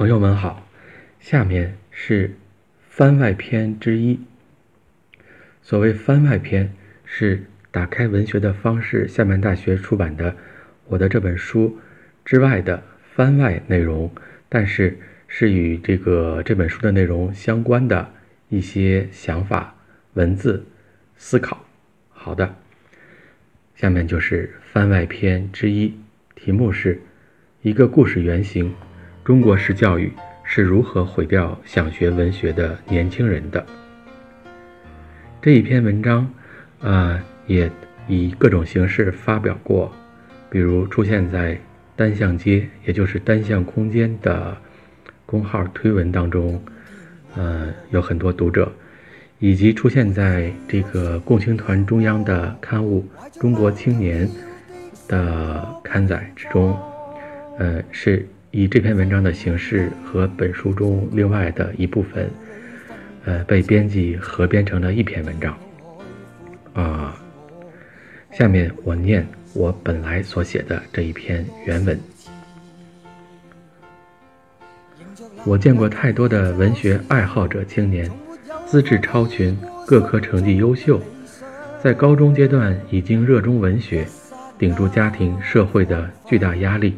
朋友们好，下面是番外篇之一。所谓番外篇，是打开文学的方式。厦门大学出版的我的这本书之外的番外内容，但是是与这个这本书的内容相关的一些想法、文字、思考。好的，下面就是番外篇之一，题目是一个故事原型。中国式教育是如何毁掉想学文学的年轻人的？这一篇文章，啊，也以各种形式发表过，比如出现在单向街，也就是单向空间的公号推文当中，呃，有很多读者，以及出现在这个共青团中央的刊物《中国青年》的刊载之中，呃，是。以这篇文章的形式和本书中另外的一部分，呃，被编辑合编成了一篇文章。啊，下面我念我本来所写的这一篇原文。我见过太多的文学爱好者青年，资质超群，各科成绩优秀，在高中阶段已经热衷文学，顶住家庭社会的巨大压力。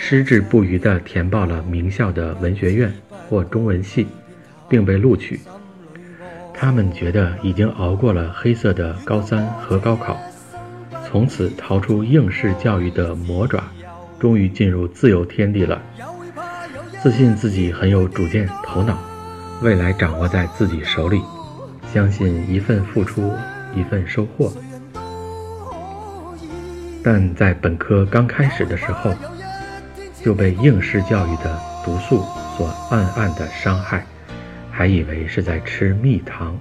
矢志不渝地填报了名校的文学院或中文系，并被录取。他们觉得已经熬过了黑色的高三和高考，从此逃出应试教育的魔爪，终于进入自由天地了。自信自己很有主见头脑，未来掌握在自己手里，相信一份付出一份收获。但在本科刚开始的时候。就被应试教育的毒素所暗暗的伤害，还以为是在吃蜜糖。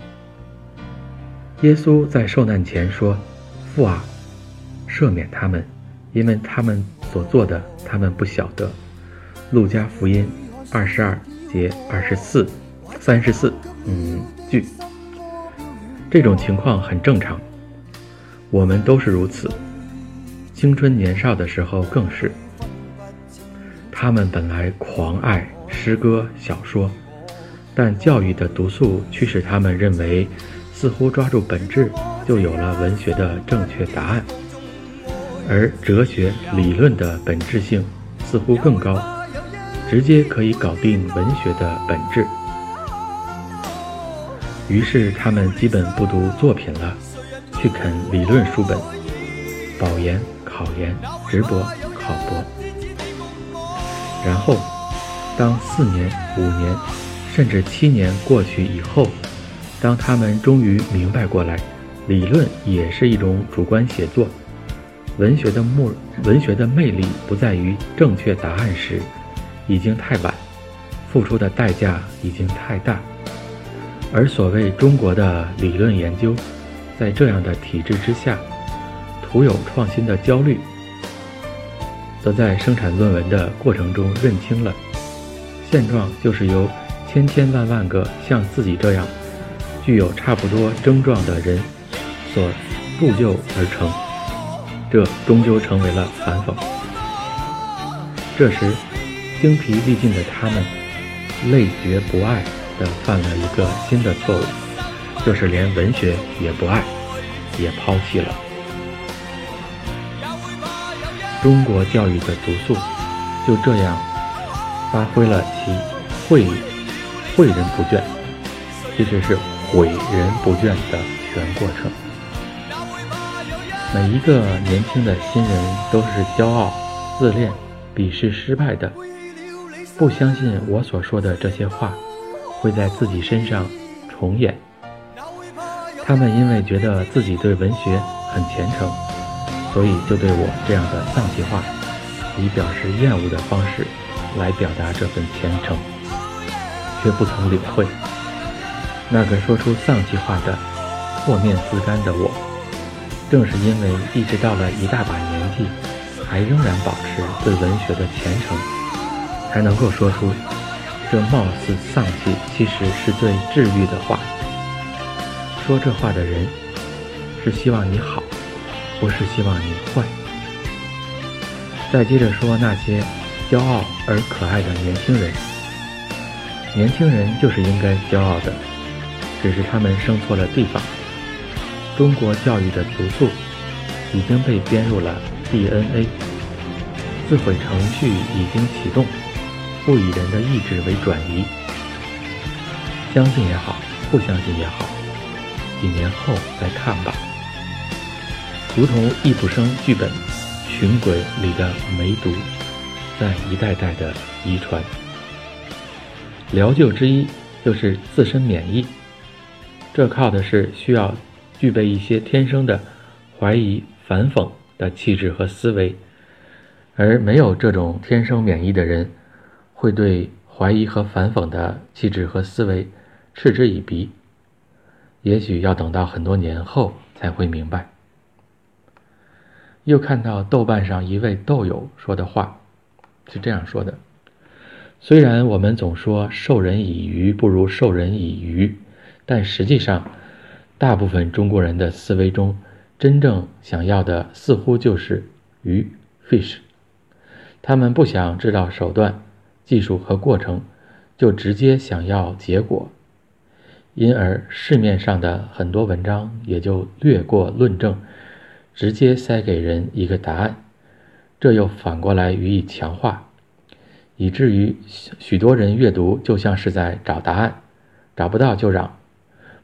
耶稣在受难前说：“父啊，赦免他们，因为他们所做的，他们不晓得。”路加福音二十二节二十四、三十四，嗯句。这种情况很正常，我们都是如此。青春年少的时候更是。他们本来狂爱诗歌小说，但教育的毒素驱使他们认为，似乎抓住本质就有了文学的正确答案，而哲学理论的本质性似乎更高，直接可以搞定文学的本质。于是他们基本不读作品了，去啃理论书本，保研、考研、直博、考博。然后，当四年、五年，甚至七年过去以后，当他们终于明白过来，理论也是一种主观写作，文学的目文学的魅力不在于正确答案时，已经太晚，付出的代价已经太大。而所谓中国的理论研究，在这样的体制之下，徒有创新的焦虑。则在生产论文的过程中认清了，现状就是由千千万万个像自己这样具有差不多症状的人所铸就而成，这终究成为了反讽。这时，精疲力尽的他们，累觉不爱的犯了一个新的错误，就是连文学也不爱，也抛弃了。中国教育的毒素就这样发挥了其诲诲人不倦，其实是毁人不倦的全过程。每一个年轻的新人都是骄傲、自恋、鄙视失败的，不相信我所说的这些话会在自己身上重演。他们因为觉得自己对文学很虔诚。所以就对我这样的丧气话，以表示厌恶的方式来表达这份虔诚，却不曾领会那个说出丧气话的破面自干的我，正是因为一直到了一大把年纪，还仍然保持对文学的虔诚，才能够说出这貌似丧气，其实是最治愈的话。说这话的人，是希望你好。不是希望你坏。再接着说那些骄傲而可爱的年轻人。年轻人就是应该骄傲的，只是他们生错了地方。中国教育的毒素已经被编入了 DNA，自毁程序已经启动，不以人的意志为转移。相信也好，不相信也好，几年后再看吧。如同易卜生剧本《寻鬼》里的梅毒，在一代代的遗传。疗救之一就是自身免疫，这靠的是需要具备一些天生的怀疑、反讽的气质和思维，而没有这种天生免疫的人，会对怀疑和反讽的气质和思维嗤之以鼻，也许要等到很多年后才会明白。又看到豆瓣上一位豆友说的话，是这样说的：虽然我们总说授人以鱼不如授人以渔，但实际上，大部分中国人的思维中，真正想要的似乎就是鱼 （fish）。他们不想知道手段、技术和过程，就直接想要结果，因而市面上的很多文章也就略过论证。直接塞给人一个答案，这又反过来予以强化，以至于许多人阅读就像是在找答案，找不到就嚷，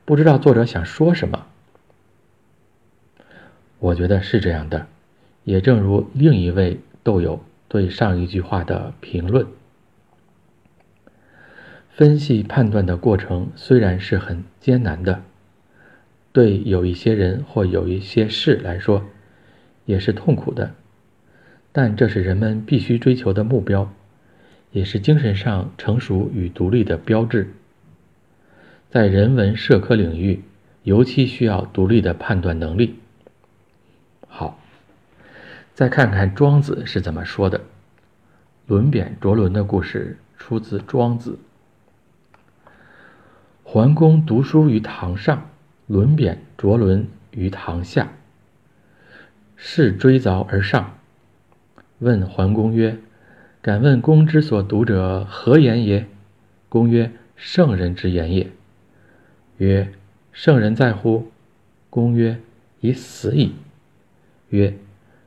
不知道作者想说什么。我觉得是这样的，也正如另一位豆友对上一句话的评论：分析判断的过程虽然是很艰难的。对有一些人或有一些事来说，也是痛苦的，但这是人们必须追求的目标，也是精神上成熟与独立的标志。在人文社科领域，尤其需要独立的判断能力。好，再看看庄子是怎么说的。轮扁着轮的故事出自庄子。桓公读书于堂上。轮扁着轮于堂下，是追凿而上，问桓公曰：“敢问公之所读者何言也？”公曰：“圣人之言也。”曰：“圣人在乎？”公曰：“已死矣。”曰：“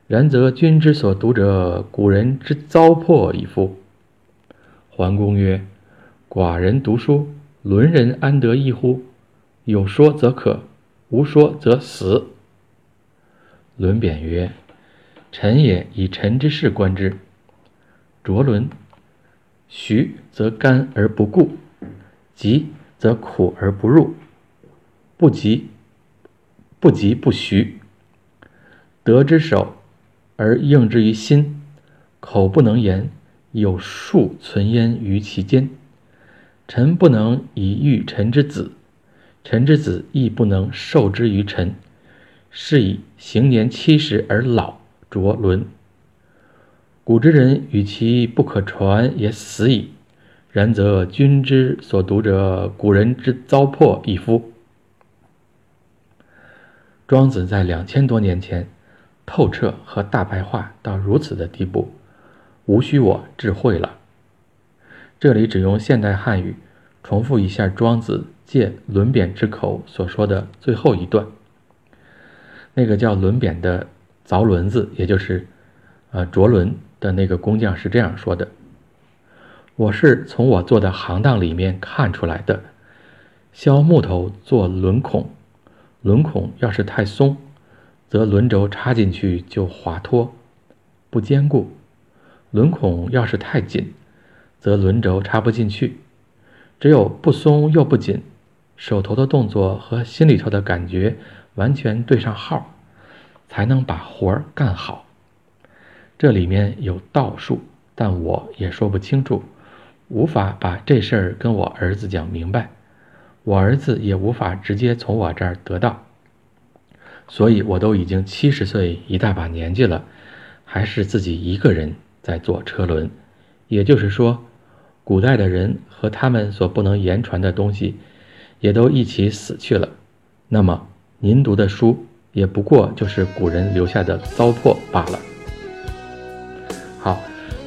然则君之所读者，古人之糟粕矣夫。”桓公曰：“寡人读书，伦人安得异乎？”有说则可，无说则死。伦贬曰：“臣也以臣之事观之。着轮，徐则干而不固，急则苦而不入。不急，不急不徐。得之手而应之于心，口不能言，有数存焉于其间。臣不能以御臣之子。”臣之子亦不能受之于臣，是以行年七十而老着伦。古之人与其不可传也死矣。然则君之所读者，古人之糟粕亦夫。庄子在两千多年前透彻和大白话到如此的地步，无需我智慧了。这里只用现代汉语重复一下庄子。借轮扁之口所说的最后一段，那个叫轮扁的凿轮子，也就是呃着轮的那个工匠是这样说的：“我是从我做的行当里面看出来的，削木头做轮孔，轮孔要是太松，则轮轴插进去就滑脱，不坚固；轮孔要是太紧，则轮轴插不进去，只有不松又不紧。”手头的动作和心里头的感觉完全对上号，才能把活儿干好。这里面有道术，但我也说不清楚，无法把这事儿跟我儿子讲明白，我儿子也无法直接从我这儿得到。所以我都已经七十岁一大把年纪了，还是自己一个人在做车轮。也就是说，古代的人和他们所不能言传的东西。也都一起死去了，那么您读的书也不过就是古人留下的糟粕罢了。好，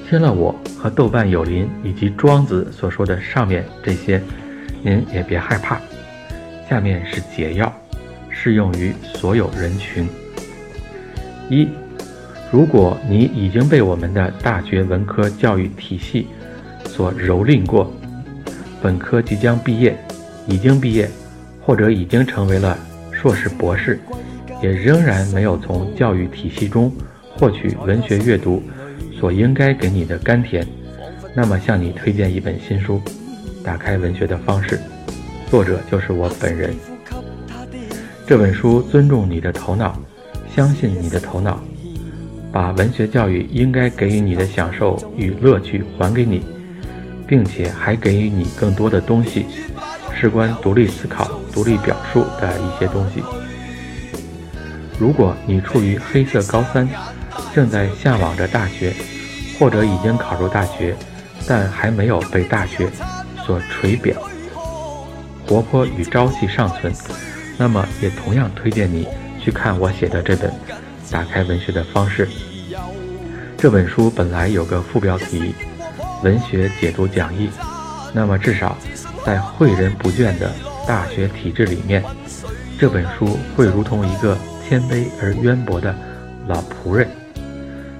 听了我和豆瓣有林以及庄子所说的上面这些，您也别害怕。下面是解药，适用于所有人群。一，如果你已经被我们的大学文科教育体系所蹂躏过，本科即将毕业，已经毕业，或者已经成为了硕士博士，也仍然没有从教育体系中获取文学阅读。所应该给你的甘甜，那么向你推荐一本新书，《打开文学的方式》，作者就是我本人。这本书尊重你的头脑，相信你的头脑，把文学教育应该给予你的享受与乐趣还给你，并且还给予你更多的东西，事关独立思考、独立表述的一些东西。如果你处于黑色高三，正在向往着大学。或者已经考入大学，但还没有被大学所垂表，活泼与朝气尚存，那么也同样推荐你去看我写的这本《打开文学的方式》。这本书本来有个副标题《文学解读讲义》，那么至少在诲人不倦的大学体制里面，这本书会如同一个谦卑而渊博的老仆人。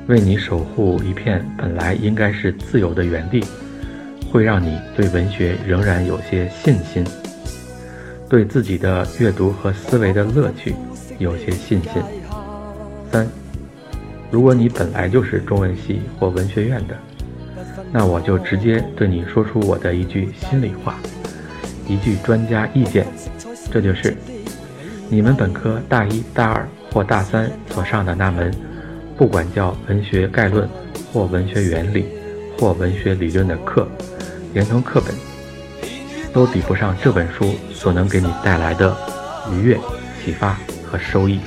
为你守护一片本来应该是自由的原地，会让你对文学仍然有些信心，对自己的阅读和思维的乐趣有些信心。三，如果你本来就是中文系或文学院的，那我就直接对你说出我的一句心里话，一句专家意见，这就是：你们本科大一、大二或大三所上的那门。不管叫文学概论，或文学原理，或文学理论的课，连同课本，都比不上这本书所能给你带来的愉悦、启发和收益。